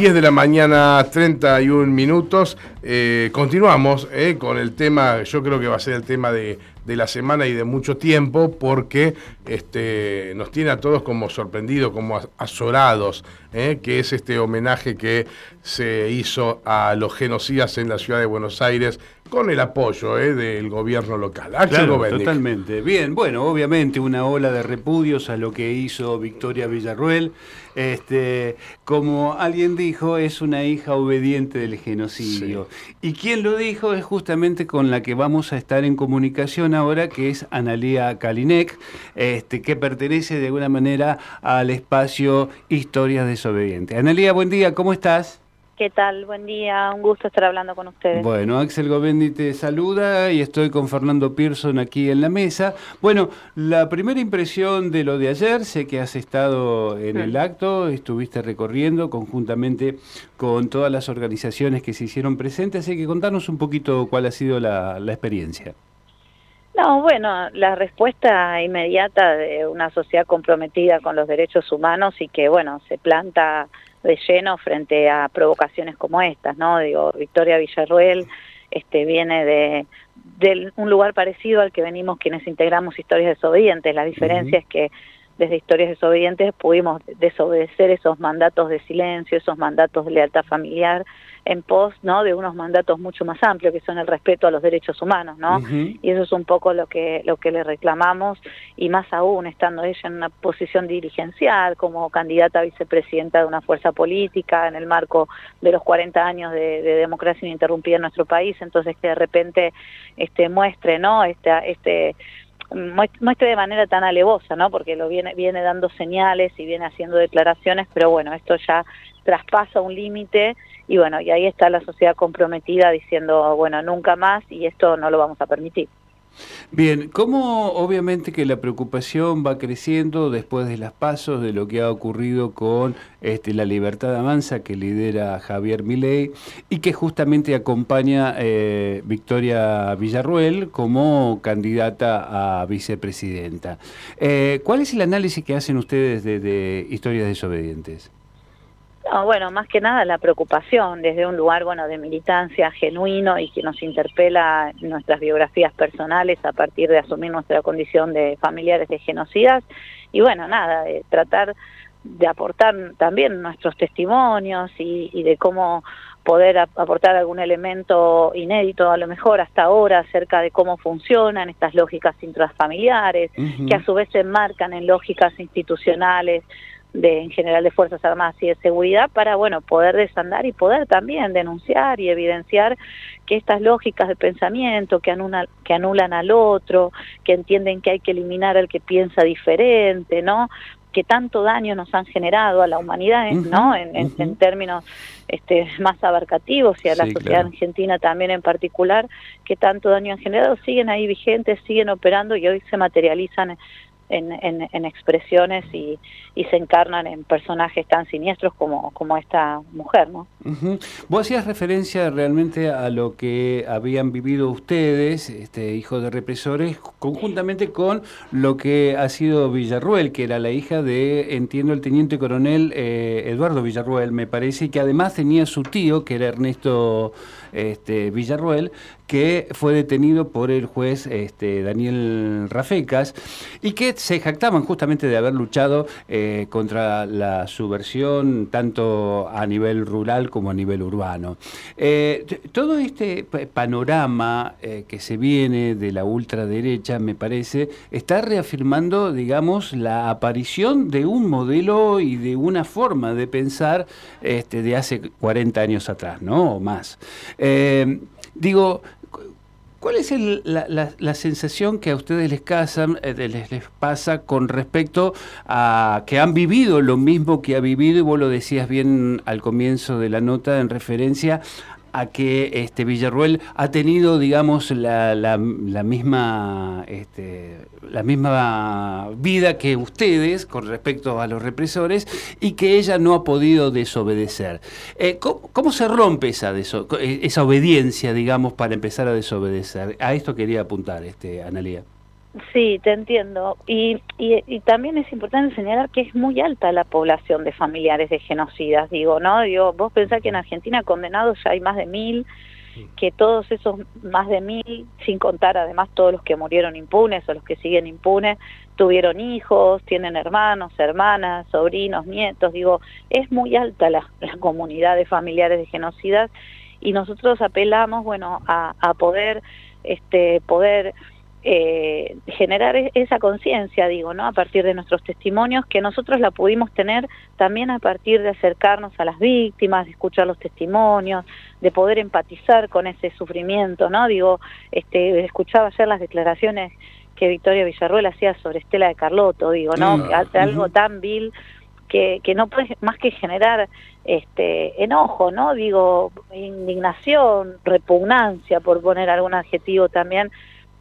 10 de la mañana, 31 minutos. Eh, continuamos eh, con el tema, yo creo que va a ser el tema de, la semana y de mucho tiempo, porque este, nos tiene a todos como sorprendidos, como azorados, eh, que es este homenaje que se hizo a los genocidas en la ciudad de Buenos Aires con el apoyo eh, del gobierno local. claro, totalmente. Bien, bueno, obviamente una ola de repudios a lo que hizo Victoria Villarruel. Este, como alguien dijo, es una hija obediente del genocidio. Y quien lo dijo es justamente con la que vamos a estar en comunicación ahora, que es Analia Kalinek, este, que pertenece de alguna manera al espacio Historias Desobedientes. Analia, buen día, ¿cómo estás? ¿Qué tal? Buen día, un gusto estar hablando con ustedes. Bueno, Axel Govendi te saluda y estoy con Fernando Pearson aquí en la mesa. Bueno, la primera impresión de lo de ayer, sé que has estado en el acto, estuviste recorriendo conjuntamente con todas las organizaciones que se hicieron presentes, así que contanos un poquito cuál ha sido la, la experiencia. No, bueno, la respuesta inmediata de una sociedad comprometida con los derechos humanos y que, bueno, se planta de lleno frente a provocaciones como estas, ¿no? Digo, Victoria Villarruel este, viene de, un lugar parecido al que venimos quienes integramos Historias Desobedientes. La diferencia es que desde Historias Desobedientes pudimos desobedecer esos mandatos de silencio, esos mandatos de lealtad familiar, en pos ¿no? de unos mandatos mucho más amplios que son el respeto a los derechos humanos, ¿no? Y eso es un poco lo que lo que le reclamamos y más aún estando ella en una posición dirigencial como candidata a vicepresidenta de una fuerza política en el marco de los 40 años de, democracia ininterrumpida en nuestro país, entonces que de repente este muestre, ¿no? Este este muestre de manera tan alevosa, ¿no? Porque lo viene viene dando señales y viene haciendo declaraciones, pero bueno, esto ya traspasa un límite y bueno, y ahí está la sociedad comprometida diciendo, bueno, nunca más y esto no lo vamos a permitir. Bien, ¿cómo obviamente que la preocupación va creciendo después de las pasos de lo que ha ocurrido con este, la libertad avanza que lidera Javier Milei y que justamente acompaña eh, Victoria Villarruel como candidata a vicepresidenta? Eh, ¿Cuál es el análisis que hacen ustedes de, de Historias Desobedientes? Bueno, más que nada la preocupación desde un lugar bueno de militancia genuino y que nos interpela nuestras biografías personales a partir de asumir nuestra condición de familiares de genocidas. Y bueno, nada, de tratar de aportar también nuestros testimonios y, de cómo poder aportar algún elemento inédito a lo mejor hasta ahora acerca de cómo funcionan estas lógicas intrafamiliares, que a su vez se enmarcan en lógicas institucionales de en general de Fuerzas Armadas y de Seguridad para bueno poder desandar y poder también denunciar y evidenciar que estas lógicas de pensamiento que anulan, que anulan al otro, que entienden que hay que eliminar al que piensa diferente, ¿no? que tanto daño nos han generado a la humanidad, ¿no? En, en, términos este, más abarcativos y a la sociedad argentina también en particular, que tanto daño han generado, siguen ahí vigentes, siguen operando y hoy se materializan en, expresiones y, se encarnan en personajes tan siniestros como, como esta mujer, ¿no? Vos hacías referencia realmente a lo que habían vivido ustedes, este, hijos de represores, conjuntamente con lo que ha sido Villarruel, que era la hija de, entiendo, el teniente coronel eh, Eduardo Villarruel, me parece, y que además tenía su tío, que era Ernesto este, Villarruel, que fue detenido por el juez este, Daniel Rafecas y que se jactaban justamente de haber luchado eh, contra la subversión tanto a nivel rural como a nivel urbano. Eh, todo este panorama eh, que se viene de la ultraderecha, me parece, está reafirmando, digamos, la aparición de un modelo y de una forma de pensar este, de hace 40 años atrás, ¿no? O más. digo, ¿Cuál es la, sensación que a ustedes les, casan, eh, les, pasa con respecto a que han vivido lo mismo que ha vivido, y vos lo decías bien al comienzo de la nota en referencia a que este Villarruel ha tenido, digamos, la, la, misma este, la misma vida que ustedes con respecto a los represores y que ella no ha podido desobedecer. Eh, ¿cómo, se rompe esa, esa obediencia, digamos, para empezar a desobedecer? A esto quería apuntar, este, Analia. Sí, te entiendo. Y, y, también es importante señalar que es muy alta la población de familiares de genocidas, digo, ¿no? Digo, vos pensás que en Argentina condenados ya hay más de mil, que todos esos más de mil, sin contar además todos los que murieron impunes o los que siguen impunes, tuvieron hijos, tienen hermanos, hermanas, sobrinos, nietos, digo, es muy alta la, la comunidad de familiares de genocidas y nosotros apelamos, bueno, a, a poder, este, poder eh, generar e-, esa conciencia, digo, ¿no? A partir de nuestros testimonios, que nosotros la pudimos tener también a partir de acercarnos a las víctimas, de escuchar los testimonios, de poder empatizar con ese sufrimiento, ¿no? Digo, este, escuchaba ayer las declaraciones que Victoria Villarruel hacía sobre Estela de Carlotto, digo, ¿no? Mm. Algo tan vil que, que no puede más que generar este enojo, ¿no? Digo, indignación, repugnancia, por poner algún adjetivo también,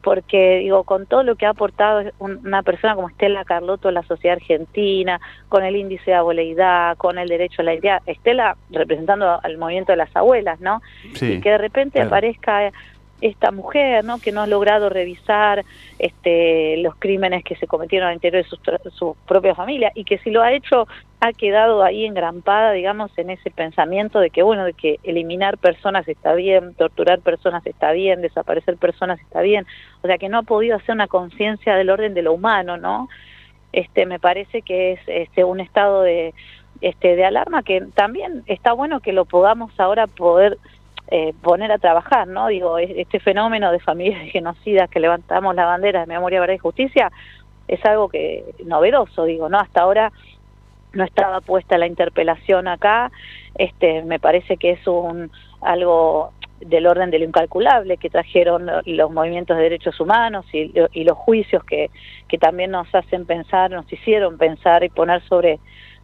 porque digo, con todo lo que ha aportado una persona como Estela Carlotto a la sociedad argentina, con el índice de abueleidad, con el derecho a la idea, Estela representando al movimiento de las abuelas, ¿no? y que de repente aparezca esta mujer, ¿no? Que no ha logrado revisar este, los crímenes que se cometieron al interior de su, su propia familia y que si lo ha hecho ha quedado ahí engrampada, digamos, en ese pensamiento de que, bueno, de que eliminar personas está bien, torturar personas está bien, desaparecer personas está bien, o sea, que no ha podido hacer una conciencia del orden de lo humano, ¿no? Este, me parece que es este, un estado de, este, de alarma que también está bueno que lo podamos ahora poder eh, poner a trabajar, ¿no? Digo, este fenómeno de familias genocidas que levantamos la bandera de memoria, verdad y justicia es algo que novedoso, digo, ¿no? Hasta ahora no estaba puesta la interpelación acá, este, me parece que es un algo del orden de lo incalculable que trajeron los movimientos de derechos humanos y, y los juicios que, que también nos hacen pensar, nos hicieron pensar y poner sobre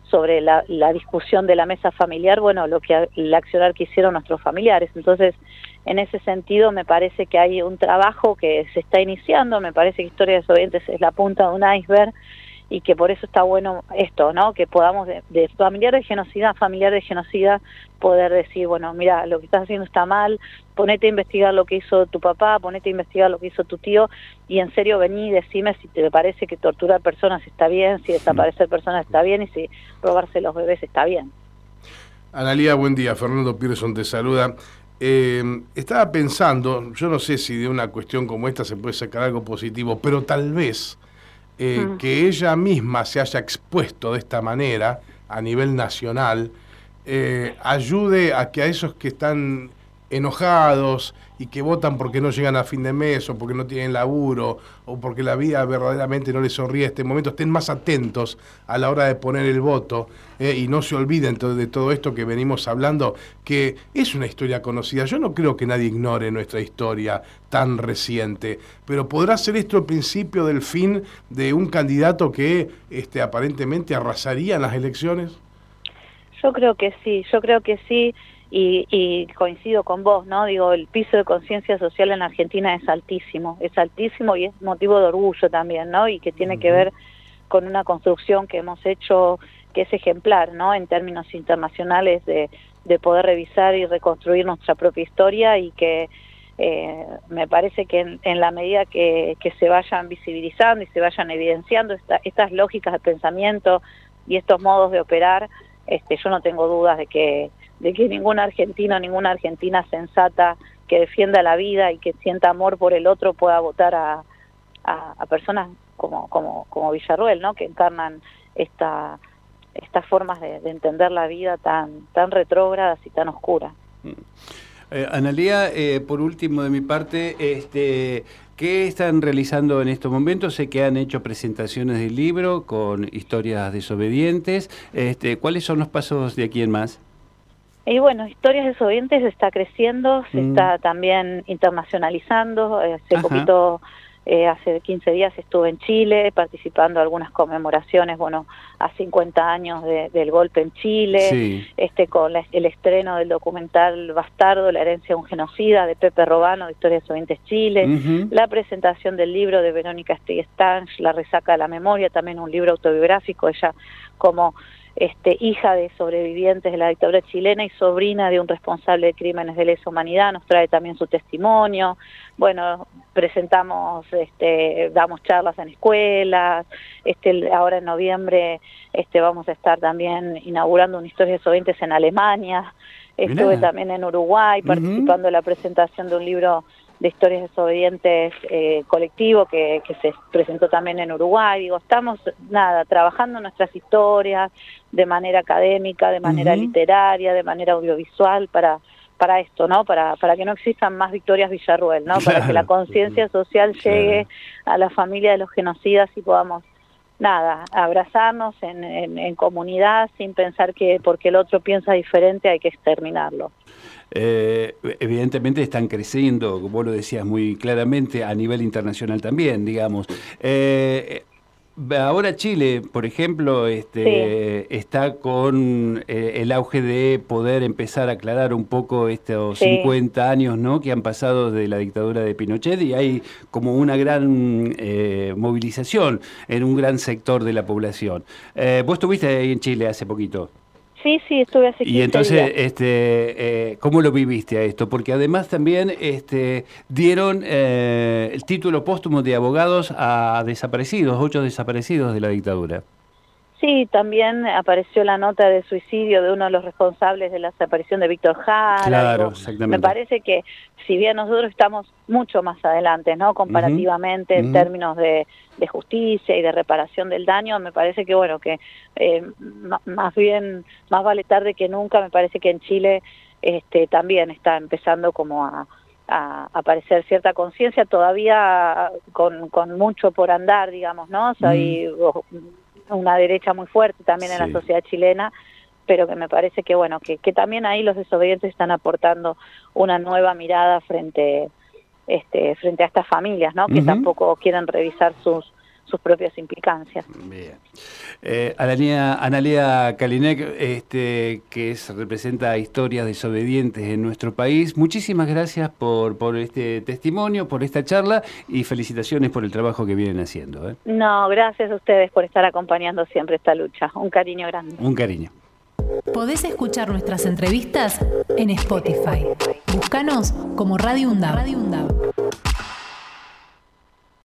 sobre la, discusión de la mesa familiar, bueno, lo que el accionar que hicieron nuestros familiares. Entonces, en ese sentido, me parece que hay un trabajo que se está iniciando, me parece que Historia de Desobedientes es la punta de un iceberg y que por eso está bueno esto, ¿no? Que podamos de, de, familiar de genocida a familiar de genocida poder decir, bueno, mira, lo que estás haciendo está mal, ponete a investigar lo que hizo tu papá, ponete a investigar lo que hizo tu tío y en serio vení y decime si te parece que torturar personas está bien, si desaparecer personas está bien y si robarse los bebés está bien. Analía, buen día. Fernando Pearson te saluda. Eh, estaba pensando, yo no sé si de una cuestión como esta se puede sacar algo positivo, pero tal vez eh, mm. que ella misma se haya expuesto de esta manera a nivel nacional, eh, ayude a que a esos que están enojados y que votan porque no llegan a fin de mes o porque no tienen laburo o porque la vida verdaderamente no les sonríe este momento, estén más atentos a la hora de poner el voto eh, y no se olviden de todo esto que venimos hablando, que es una historia conocida. Yo no creo que nadie ignore nuestra historia tan reciente, pero ¿podrá ser esto el principio del fin de un candidato que este, aparentemente arrasaría en las elecciones? Yo creo que sí, yo creo que sí y, coincido con vos, ¿no? Digo, el piso de conciencia social en Argentina es altísimo, es altísimo y es motivo de orgullo también, ¿no? Y que tiene que ver con una construcción que hemos hecho que es ejemplar, ¿no? En términos internacionales de, de poder revisar y reconstruir nuestra propia historia y que eh, me parece que en, la medida que, que, se vayan visibilizando y se vayan evidenciando estas lógicas de pensamiento y estos modos de operar, este, yo no tengo dudas de que de que ningún argentino, ninguna argentina sensata que defienda la vida y que sienta amor por el otro pueda votar a, a, personas como, como, como Villarruel, ¿no? que encarnan esta, estas formas de, entender la vida tan, tan retrógradas y tan oscuras. Mm. Eh, Analía, eh, por último de mi parte, este, ¿qué están realizando en estos momentos? Sé que han hecho presentaciones del libro con historias desobedientes. Este, ¿Cuáles son los pasos de aquí en más? Y bueno, Historias Desobedientes está creciendo, se mm. está también internacionalizando. Eh, hace poquito eh, hace 15 días estuve en Chile participando en algunas conmemoraciones, bueno, a 50 años del golpe en Chile, este con el estreno del documental Bastardo, la herencia de un genocida de Pepe Robano, de Historia de Sovientes Chile, la presentación del libro de Verónica Stigestanch, La resaca de la memoria, también un libro autobiográfico, ella como este, hija de sobrevivientes de la dictadura chilena y sobrina de un responsable de crímenes de lesa humanidad, nos trae también su testimonio. Bueno, presentamos, este, damos charlas en escuelas, este, ahora en noviembre este, vamos a estar también inaugurando una historia de sobrevivientes en Alemania. Estuve también en Uruguay participando en la presentación de un libro de historias desobedientes eh, colectivo que, se presentó también en Uruguay. Digo, estamos, nada, trabajando nuestras historias de manera académica, de manera literaria, de manera audiovisual para para esto, ¿no? Para, para que no existan más victorias Villarruel, ¿no? Para que la conciencia social llegue a la familia de los genocidas y podamos nada, abrazarnos en, en, comunidad sin pensar que porque el otro piensa diferente hay que exterminarlo. Eh, evidentemente están creciendo, como lo decías muy claramente, a nivel internacional también, digamos. Eh, ahora Chile, por ejemplo, este, está con eh, el auge de poder empezar a aclarar un poco estos 50 años ¿no? que han pasado de la dictadura de Pinochet y hay como una gran movilización en un gran sector de la población. vos estuviste ahí en Chile hace poquito. Sí, sí, estuve 15 Y entonces, este, eh, ¿cómo lo viviste a esto? Porque además también este, dieron eh, el título póstumo de abogados a desaparecidos, ocho desaparecidos de la dictadura. Sí, también apareció la nota de suicidio de uno de los responsables de la desaparición de Víctor Jara. Claro, exactamente. Me parece que si bien nosotros estamos mucho más adelante, ¿no? Comparativamente en términos de, justicia y de reparación del daño, me parece que, bueno, que eh, más bien, más vale tarde que nunca, me parece que en Chile este, también está empezando como a, aparecer cierta conciencia, todavía con, con mucho por andar, digamos, ¿no? O una derecha muy fuerte también en la sociedad chilena, pero que me parece que bueno, que, que también ahí los desobedientes están aportando una nueva mirada frente este frente a estas familias, ¿no? Que tampoco quieren revisar sus sus propias implicancias. Bien. Eh, Analia Kalinek, este, que es, representa historias desobedientes en nuestro país, muchísimas gracias por, por este testimonio, por esta charla y felicitaciones por el trabajo que vienen haciendo. ¿eh? No, gracias a ustedes por estar acompañando siempre esta lucha. Un cariño grande. Un cariño. Podés escuchar nuestras entrevistas en Spotify. Búscanos como Radio UNDAB. Radio